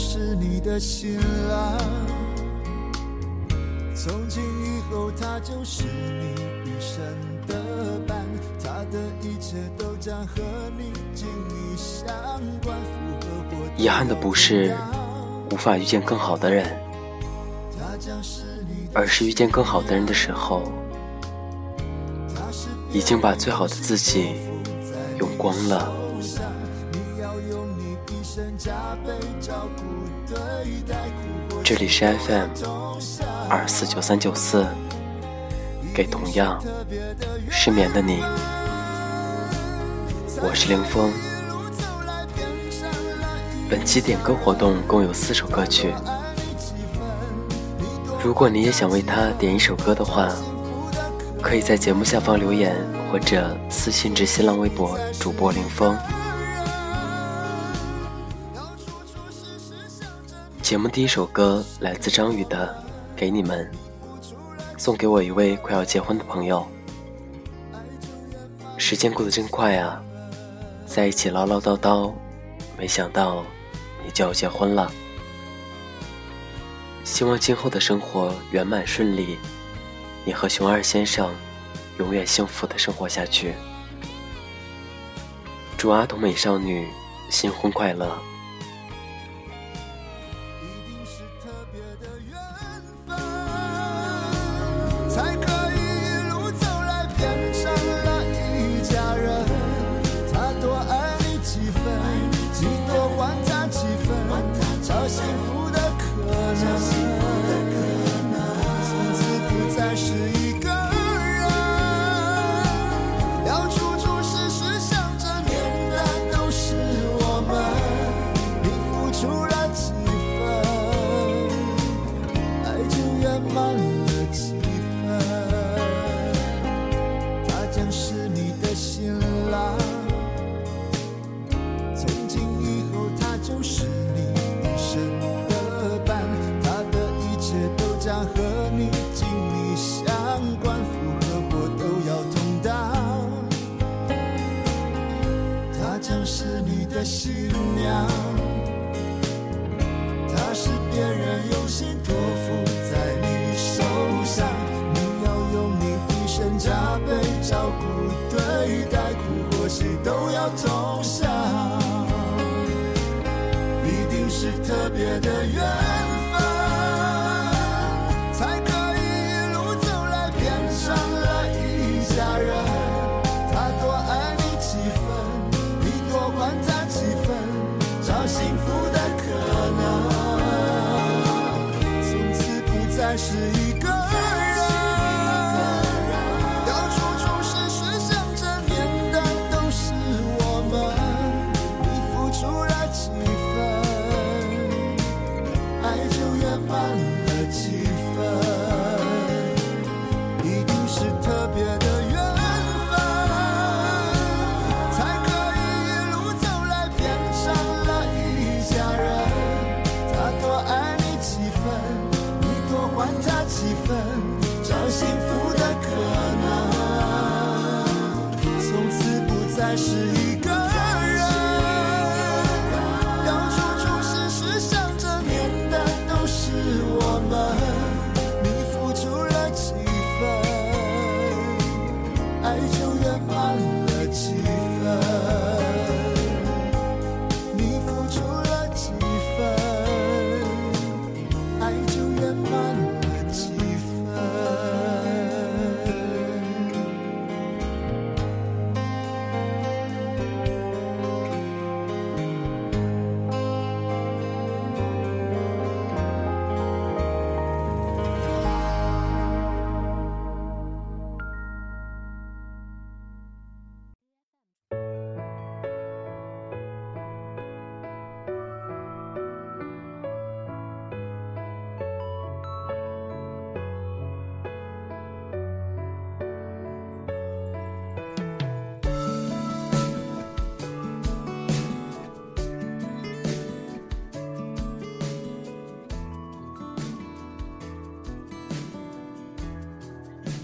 将是你的新郎。从今以后，他就是你一生的伴，他的一切都将和你紧密相关。遗憾的不是无法遇见更好的人，而是遇见更好的人的时候，已经把最好的自己用光了。这里是 FM 二四九三九四，给同样失眠的你，我是凌风。本期点歌活动共有四首歌曲，如果你也想为他点一首歌的话，可以在节目下方留言或者私信至新浪微博主播凌风。节目第一首歌来自张宇的《给你们》，送给我一位快要结婚的朋友。时间过得真快啊，在一起唠唠叨叨，没想到。你就要结婚了，希望今后的生活圆满顺利，你和熊二先生永远幸福的生活下去。祝阿童美少女新婚快乐！别的。别的远。to 圆满了期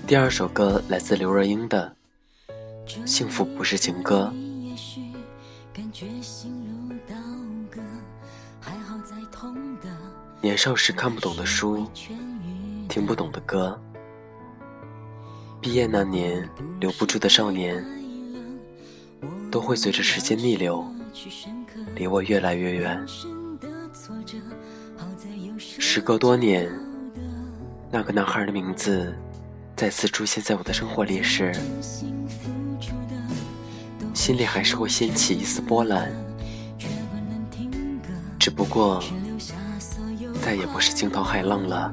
第二首歌来自刘若英的《幸福不是情歌》。年少时看不懂的书，听不懂的歌，毕业那年留不住的少年，都会随着时间逆流，离我越来越远。时隔多年，那个男孩的名字再次出现在我的生活里时，心里还是会掀起一丝波澜，只不过。再也不是惊涛骇浪了。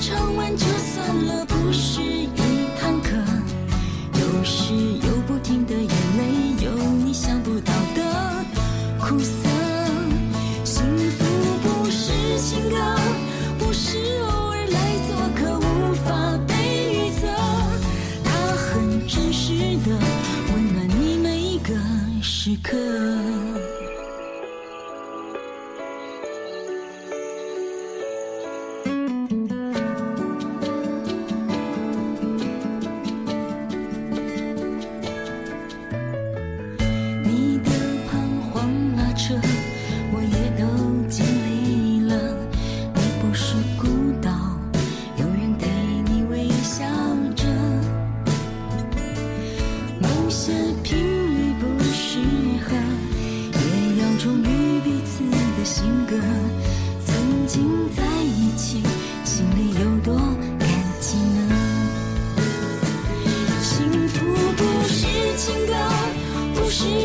唱完就算了，不是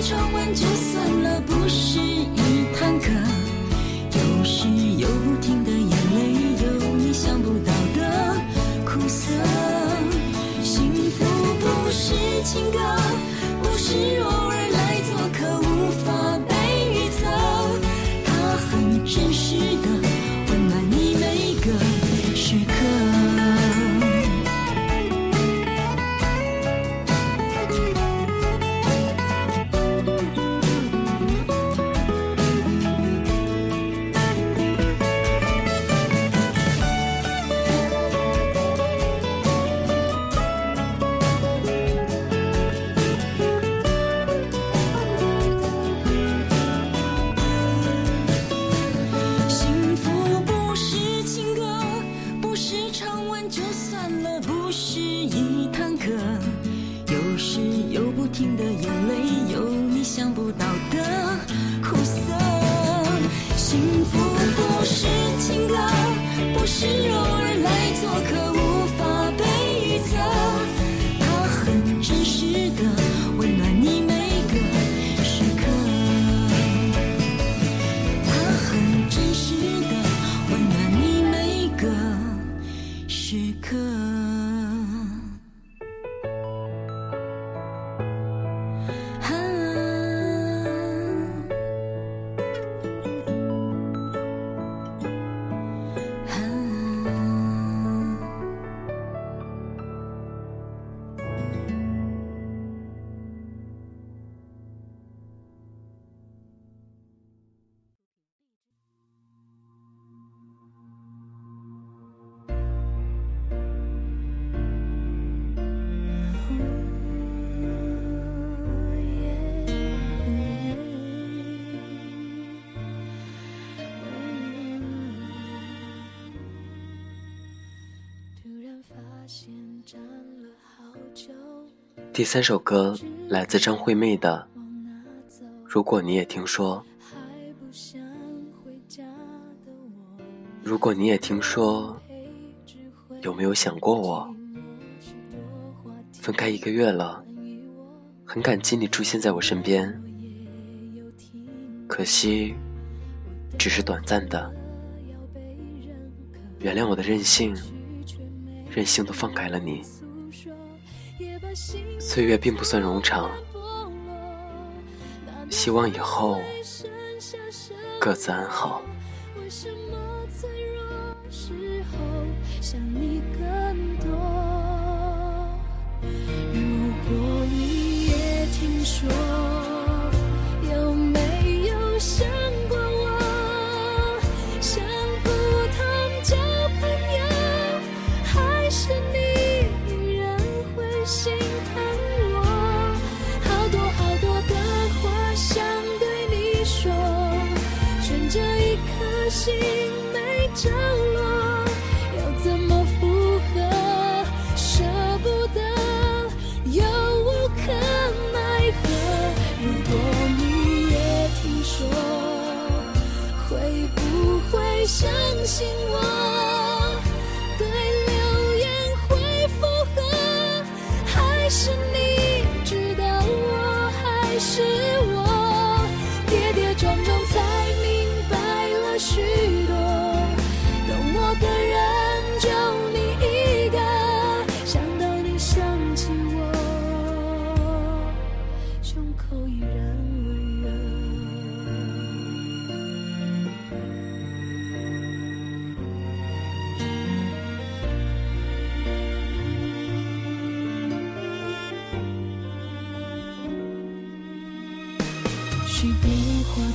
说完就算了，不是一堂课，有时有不停的眼泪，有你想不到的苦涩，幸福不是情歌。是柔软。第三首歌来自张惠妹的《如果你也听说》，如果你也听说，有没有想过我？分开一个月了，很感激你出现在我身边，可惜只是短暂的。原谅我的任性，任性的放开了你。岁月并不算冗长，希望以后各自安好。如果你也听说。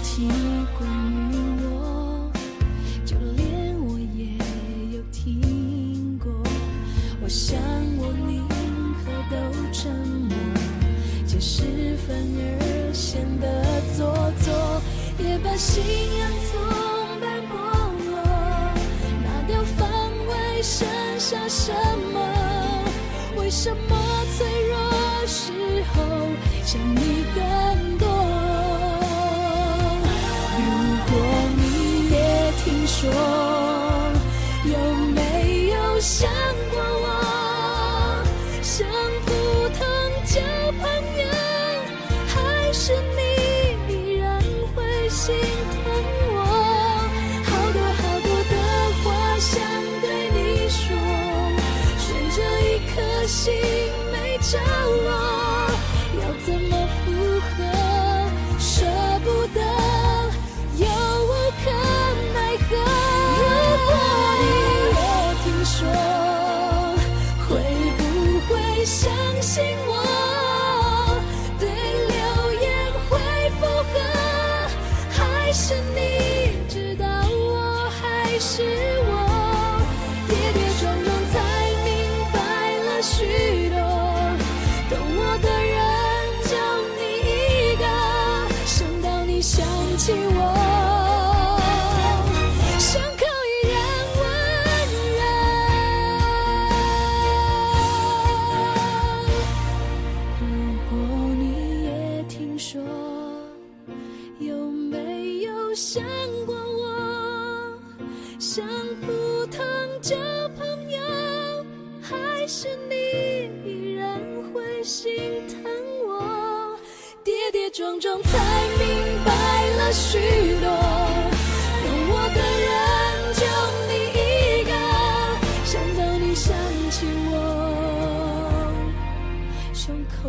话题关于我，就连我也有听过。我想我宁可都沉默，解释反而显得做作，也把信仰从斑剥落，拿掉防卫，剩下什么？为什么脆弱时候想你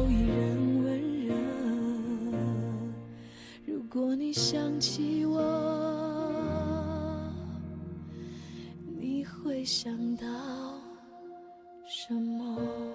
依然温热。如果你想起我，你会想到什么？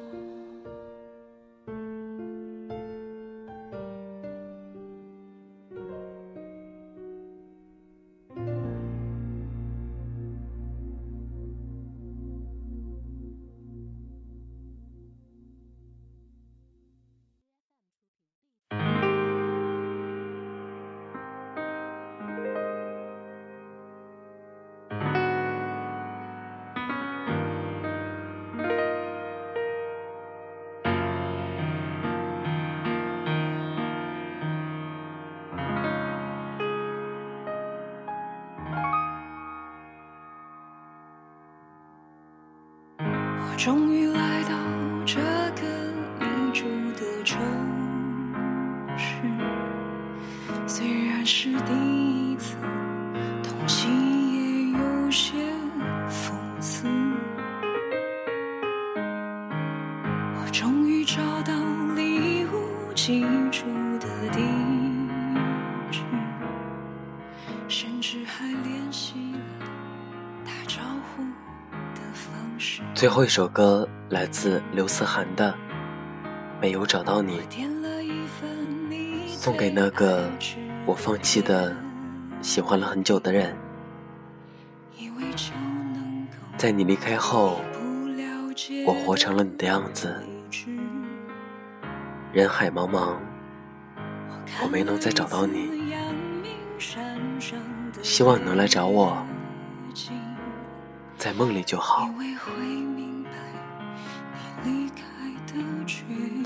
终于来到这个你住的城市，虽然是第一次，同情也有些讽刺。我终于找到礼物寄出最后一首歌来自刘思涵的没有找到你送给那个我放弃的喜欢了很久的人。在你离开后我活成了你的样子。人海茫茫我没能再找到你。希望你能来找我在梦里就好。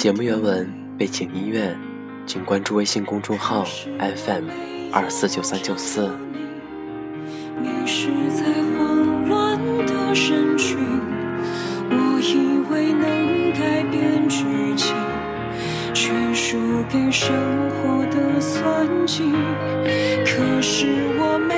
节目原文、背景音乐，请关注微信公众号 FM 二四九三九四。迷失在慌乱的，我以为能改变剧情，却输给生活的算计。可是我没。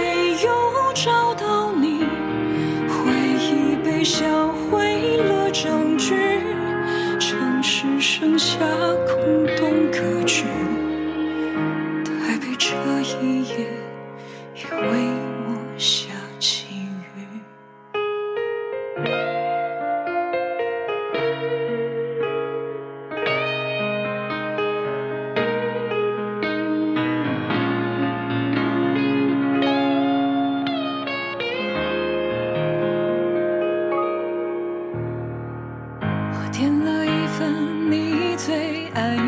I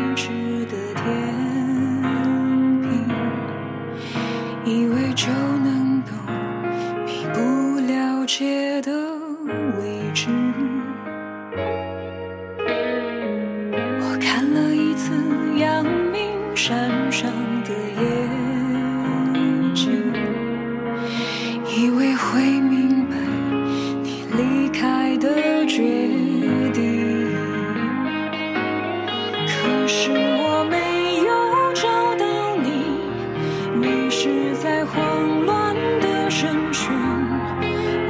在慌乱的人群，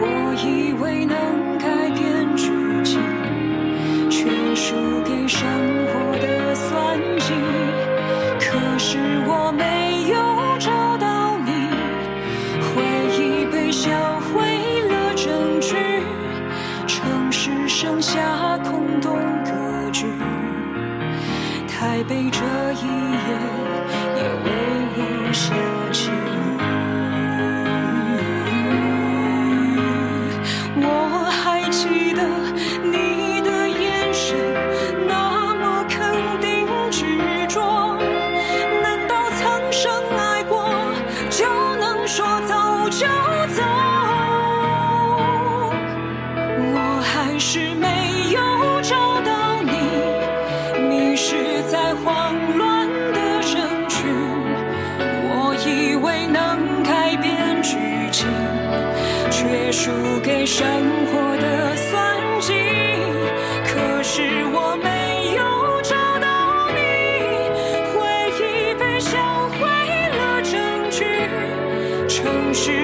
我以为能改变剧情，却输给生。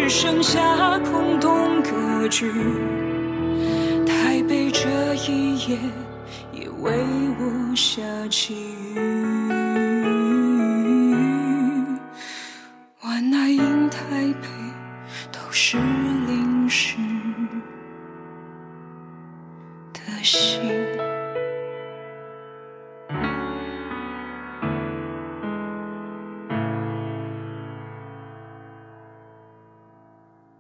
只剩下空洞格局台北这一夜也为我下起雨。